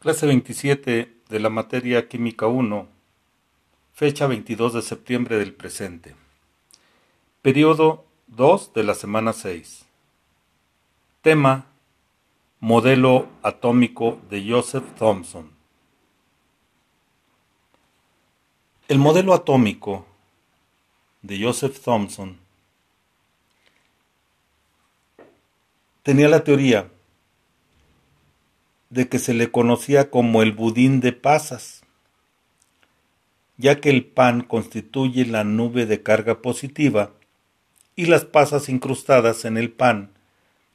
Clase 27 de la materia Química 1, fecha 22 de septiembre del presente. Periodo 2 de la semana 6. Tema Modelo atómico de Joseph Thomson. El modelo atómico de Joseph Thomson tenía la teoría de que se le conocía como el budín de pasas, ya que el pan constituye la nube de carga positiva y las pasas incrustadas en el pan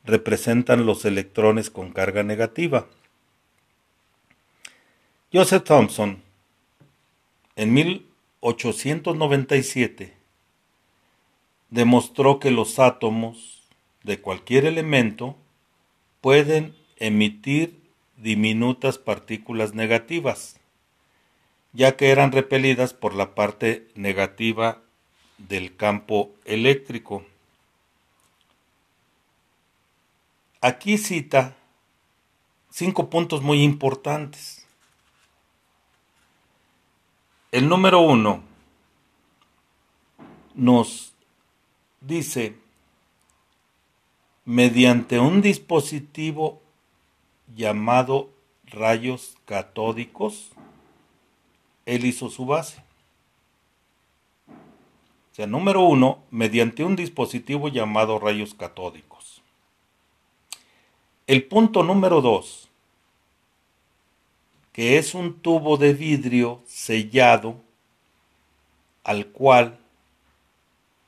representan los electrones con carga negativa. Joseph Thomson, en 1897, demostró que los átomos de cualquier elemento pueden emitir diminutas partículas negativas, ya que eran repelidas por la parte negativa del campo eléctrico. Aquí cita cinco puntos muy importantes. El número uno nos dice, mediante un dispositivo llamado rayos catódicos, él hizo su base. O sea, número uno, mediante un dispositivo llamado rayos catódicos. El punto número dos, que es un tubo de vidrio sellado al cual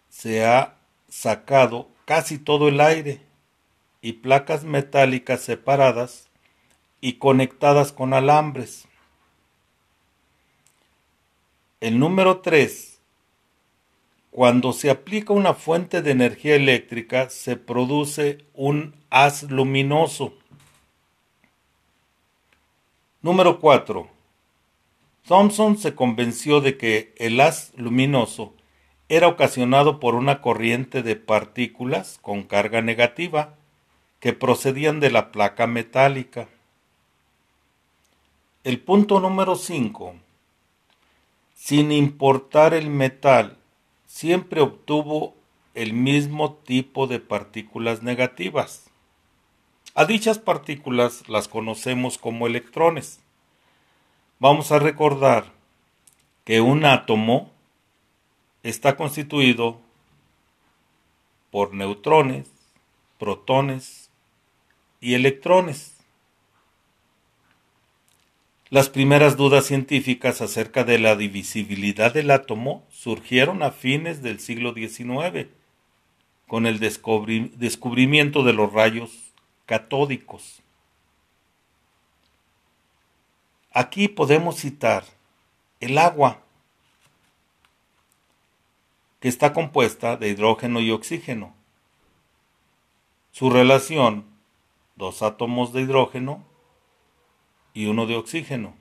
se ha sacado casi todo el aire y placas metálicas separadas y conectadas con alambres. El número 3. Cuando se aplica una fuente de energía eléctrica se produce un haz luminoso. Número 4. Thomson se convenció de que el haz luminoso era ocasionado por una corriente de partículas con carga negativa que procedían de la placa metálica. El punto número 5. Sin importar el metal, siempre obtuvo el mismo tipo de partículas negativas. A dichas partículas las conocemos como electrones. Vamos a recordar que un átomo está constituido por neutrones, protones y electrones. Las primeras dudas científicas acerca de la divisibilidad del átomo surgieron a fines del siglo XIX, con el descubrimiento de los rayos catódicos. Aquí podemos citar el agua, que está compuesta de hidrógeno y oxígeno. Su relación, dos átomos de hidrógeno y uno de oxígeno.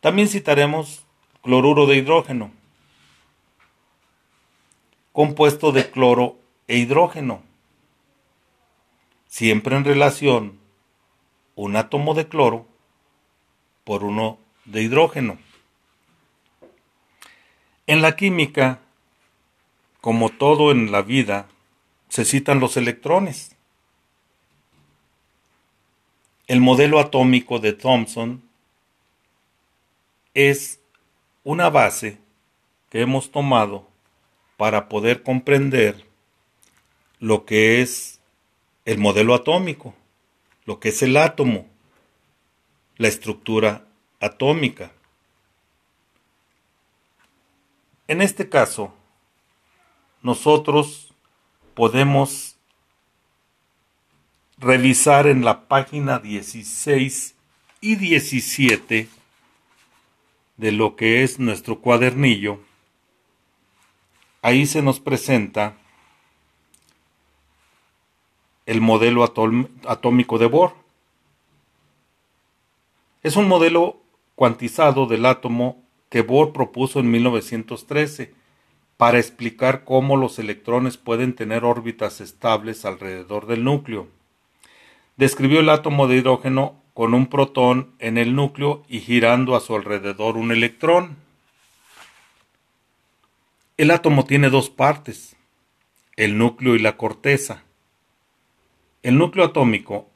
También citaremos cloruro de hidrógeno, compuesto de cloro e hidrógeno, siempre en relación un átomo de cloro por uno de hidrógeno. En la química, como todo en la vida, se citan los electrones. El modelo atómico de Thomson es una base que hemos tomado para poder comprender lo que es el modelo atómico, lo que es el átomo, la estructura atómica. En este caso, nosotros podemos revisar en la página 16 y 17 de lo que es nuestro cuadernillo, ahí se nos presenta el modelo atómico de Bohr. Es un modelo cuantizado del átomo que Bohr propuso en 1913 para explicar cómo los electrones pueden tener órbitas estables alrededor del núcleo describió el átomo de hidrógeno con un protón en el núcleo y girando a su alrededor un electrón. El átomo tiene dos partes, el núcleo y la corteza. El núcleo atómico,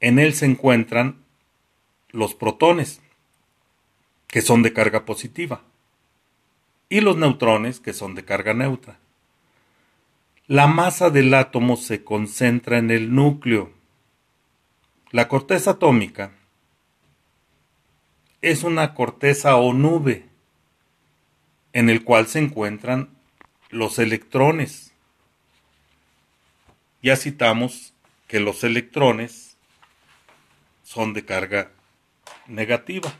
en él se encuentran los protones, que son de carga positiva, y los neutrones, que son de carga neutra. La masa del átomo se concentra en el núcleo. La corteza atómica es una corteza o nube en el cual se encuentran los electrones. Ya citamos que los electrones son de carga negativa.